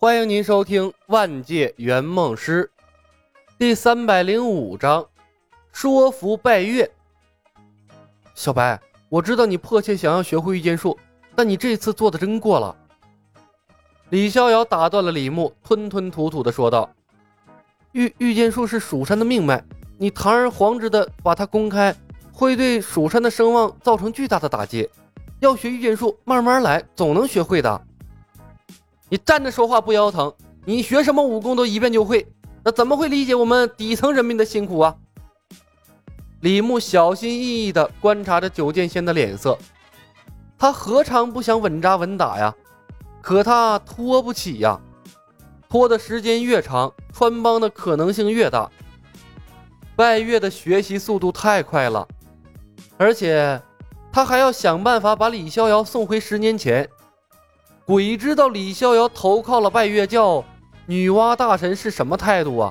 欢迎您收听《万界圆梦师》第三百零五章：说服拜月。小白，我知道你迫切想要学会御剑术，但你这次做的真过了。李逍遥打断了李牧，吞吞吐吐的说道：“御御剑术是蜀山的命脉，你堂而皇之的把它公开，会对蜀山的声望造成巨大的打击。要学御剑术，慢慢来，总能学会的。”你站着说话不腰疼？你学什么武功都一遍就会，那怎么会理解我们底层人民的辛苦啊？李牧小心翼翼地观察着九剑仙的脸色，他何尝不想稳扎稳打呀？可他拖不起呀，拖的时间越长，穿帮的可能性越大。拜月的学习速度太快了，而且他还要想办法把李逍遥送回十年前。鬼知道李逍遥投靠了拜月教，女娲大神是什么态度啊？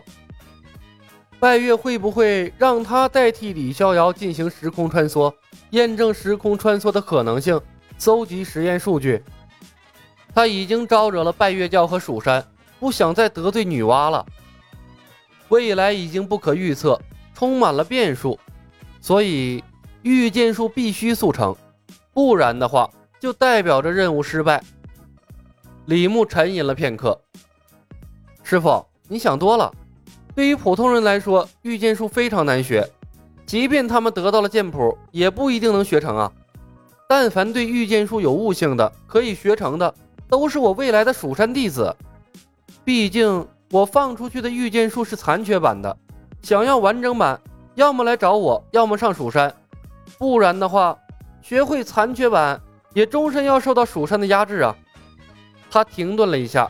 拜月会不会让他代替李逍遥进行时空穿梭，验证时空穿梭的可能性，搜集实验数据？他已经招惹了拜月教和蜀山，不想再得罪女娲了。未来已经不可预测，充满了变数，所以御剑术必须速成，不然的话就代表着任务失败。李牧沉吟了片刻，师傅，你想多了。对于普通人来说，御剑术非常难学，即便他们得到了剑谱，也不一定能学成啊。但凡对御剑术有悟性的，可以学成的，都是我未来的蜀山弟子。毕竟我放出去的御剑术是残缺版的，想要完整版，要么来找我，要么上蜀山。不然的话，学会残缺版，也终身要受到蜀山的压制啊。他停顿了一下，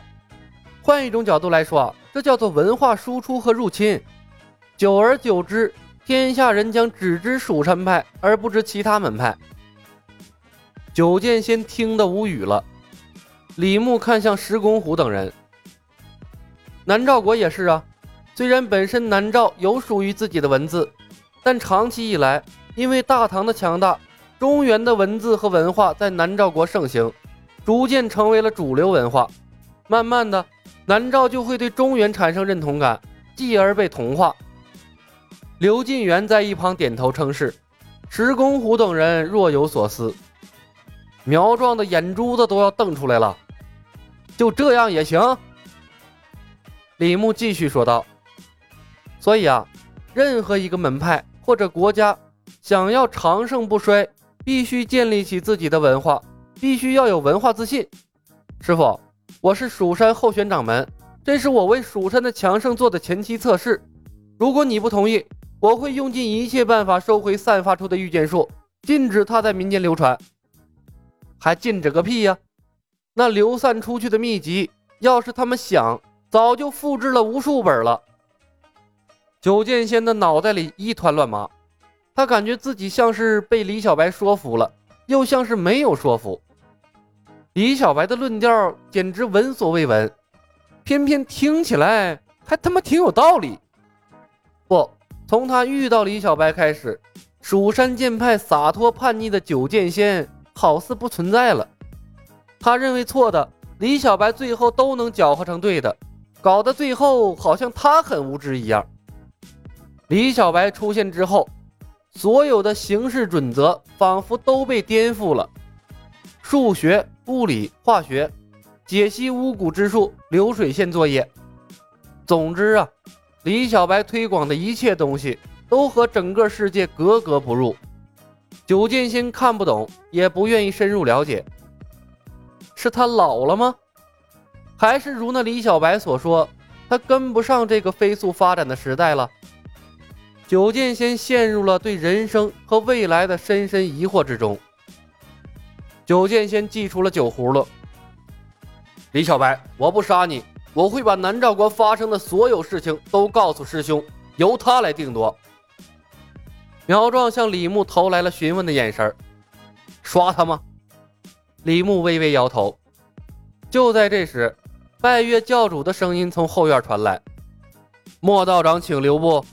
换一种角度来说，这叫做文化输出和入侵。久而久之，天下人将只知蜀山派，而不知其他门派。九剑仙听得无语了。李牧看向石公虎等人，南诏国也是啊。虽然本身南诏有属于自己的文字，但长期以来，因为大唐的强大，中原的文字和文化在南诏国盛行。逐渐成为了主流文化，慢慢的，南诏就会对中原产生认同感，继而被同化。刘进元在一旁点头称是，石公虎等人若有所思，苗壮的眼珠子都要瞪出来了。就这样也行？李牧继续说道。所以啊，任何一个门派或者国家想要长盛不衰，必须建立起自己的文化。必须要有文化自信，师傅，我是蜀山候选掌门，这是我为蜀山的强盛做的前期测试。如果你不同意，我会用尽一切办法收回散发出的御剑术，禁止它在民间流传。还禁止个屁呀！那流散出去的秘籍，要是他们想，早就复制了无数本了。九剑仙的脑袋里一团乱麻，他感觉自己像是被李小白说服了，又像是没有说服。李小白的论调简直闻所未闻，偏偏听起来还他妈挺有道理。不，从他遇到李小白开始，蜀山剑派洒脱叛逆的九剑仙好似不存在了。他认为错的，李小白最后都能搅和成对的，搞得最后好像他很无知一样。李小白出现之后，所有的行事准则仿佛都被颠覆了，数学。物理、化学、解析巫蛊之术、流水线作业。总之啊，李小白推广的一切东西都和整个世界格格不入。九剑仙看不懂，也不愿意深入了解。是他老了吗？还是如那李小白所说，他跟不上这个飞速发展的时代了？九剑仙陷入了对人生和未来的深深疑惑之中。九剑仙祭出了酒葫芦。李小白，我不杀你，我会把南诏国发生的所有事情都告诉师兄，由他来定夺。苗壮向李牧投来了询问的眼神刷他吗？李牧微微摇头。就在这时，拜月教主的声音从后院传来：“莫道长，请留步。”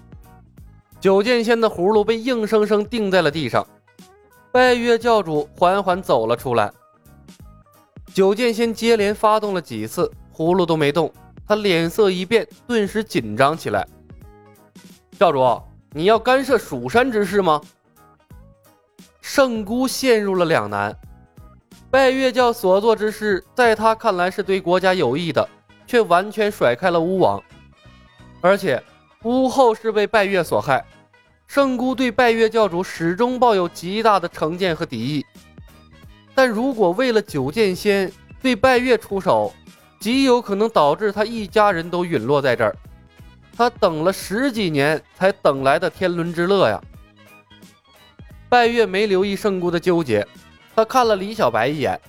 九剑仙的葫芦被硬生生钉在了地上。拜月教主缓缓走了出来，九剑仙接连发动了几次，葫芦都没动，他脸色一变，顿时紧张起来。教主，你要干涉蜀山之事吗？圣姑陷入了两难。拜月教所做之事，在他看来是对国家有益的，却完全甩开了巫王。而且巫后是被拜月所害，圣姑对拜月教主始终抱有极大的成见和敌意。但如果为了九剑仙对拜月出手，极有可能导致他一家人都陨落在这儿。他等了十几年才等来的天伦之乐呀！拜月没留意圣姑的纠结，他看了李小白一眼。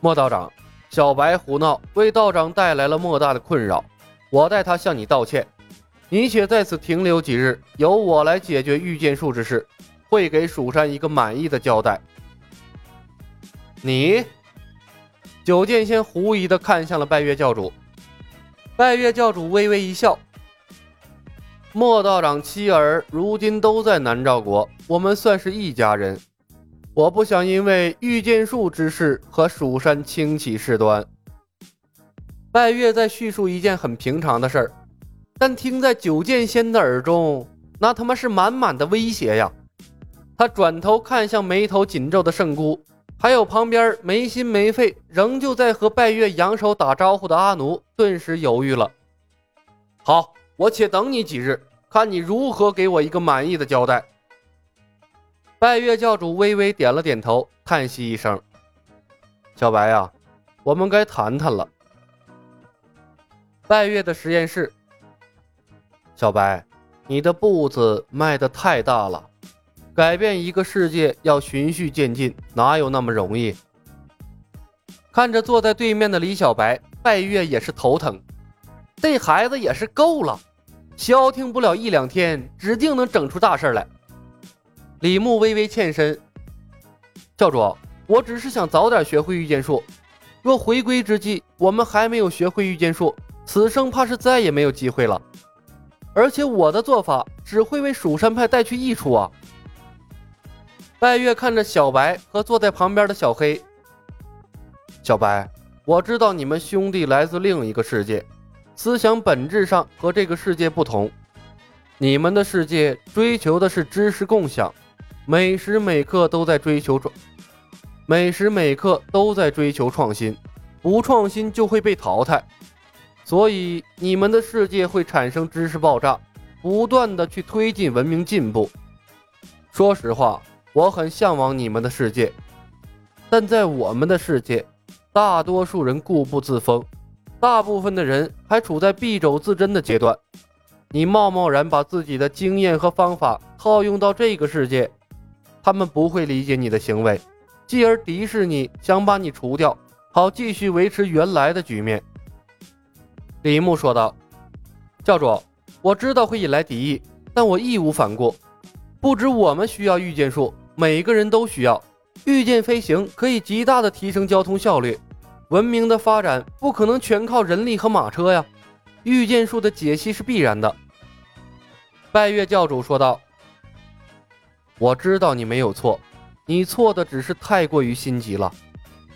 莫道长，小白胡闹，为道长带来了莫大的困扰，我代他向你道歉。你且在此停留几日，由我来解决御剑术之事，会给蜀山一个满意的交代。你，九剑仙狐疑的看向了拜月教主。拜月教主微微一笑。莫道长妻儿如今都在南诏国，我们算是一家人。我不想因为御剑术之事和蜀山轻起事端。拜月在叙述一件很平常的事儿，但听在九剑仙的耳中，那他妈是满满的威胁呀！他转头看向眉头紧皱的圣姑，还有旁边没心没肺仍旧在和拜月扬手打招呼的阿奴，顿时犹豫了。好。我且等你几日，看你如何给我一个满意的交代。拜月教主微微点了点头，叹息一声：“小白呀，我们该谈谈了。”拜月的实验室，小白，你的步子迈得太大了，改变一个世界要循序渐进，哪有那么容易？看着坐在对面的李小白，拜月也是头疼，这孩子也是够了。消停不了一两天，指定能整出大事来。李牧微微欠身，教主，我只是想早点学会御剑术。若回归之际，我们还没有学会御剑术，此生怕是再也没有机会了。而且我的做法只会为蜀山派带去益处啊！拜月看着小白和坐在旁边的小黑，小白，我知道你们兄弟来自另一个世界。思想本质上和这个世界不同，你们的世界追求的是知识共享，每时每刻都在追求创，每时每刻都在追求创新，不创新就会被淘汰，所以你们的世界会产生知识爆炸，不断的去推进文明进步。说实话，我很向往你们的世界，但在我们的世界，大多数人固步自封。大部分的人还处在敝帚自珍的阶段，你贸贸然把自己的经验和方法套用到这个世界，他们不会理解你的行为，继而敌视你，想把你除掉，好继续维持原来的局面。李牧说道：“教主，我知道会引来敌意，但我义无反顾。不止我们需要御剑术，每个人都需要。御剑飞行可以极大的提升交通效率。”文明的发展不可能全靠人力和马车呀，御剑术的解析是必然的。拜月教主说道：“我知道你没有错，你错的只是太过于心急了。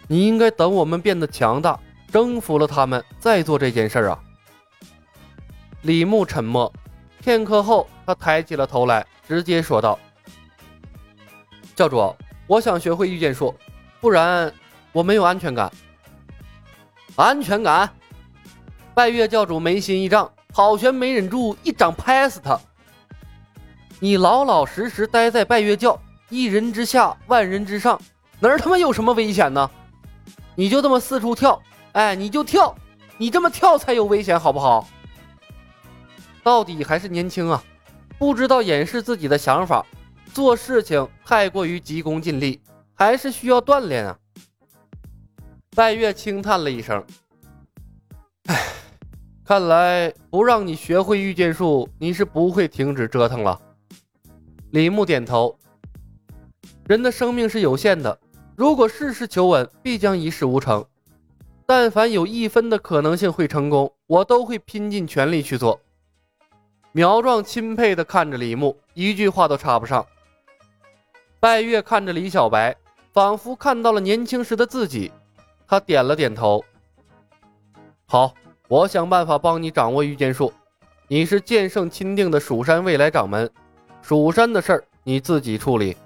你应该等我们变得强大，征服了他们，再做这件事儿啊。”李牧沉默片刻后，他抬起了头来，直接说道：“教主，我想学会御剑术，不然我没有安全感。”安全感，拜月教主眉心一丈，好悬没忍住，一掌拍死他。你老老实实待在拜月教，一人之下，万人之上，哪儿他妈有什么危险呢？你就这么四处跳，哎，你就跳，你这么跳才有危险，好不好？到底还是年轻啊，不知道掩饰自己的想法，做事情太过于急功近利，还是需要锻炼啊。拜月轻叹了一声：“唉，看来不让你学会御剑术，你是不会停止折腾了。”李牧点头：“人的生命是有限的，如果事事求稳，必将一事无成。但凡有一分的可能性会成功我都会拼尽全力去做。苗壮钦佩的看着李牧一句话都插不上。拜月看着李小白仿佛看到了年轻时的自己。他点了点头。好我想办法帮你掌握御剑术。你是剑圣钦定的蜀山未来掌门蜀山的事儿你自己处理。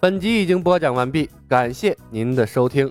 本集已经播讲完毕感谢您的收听。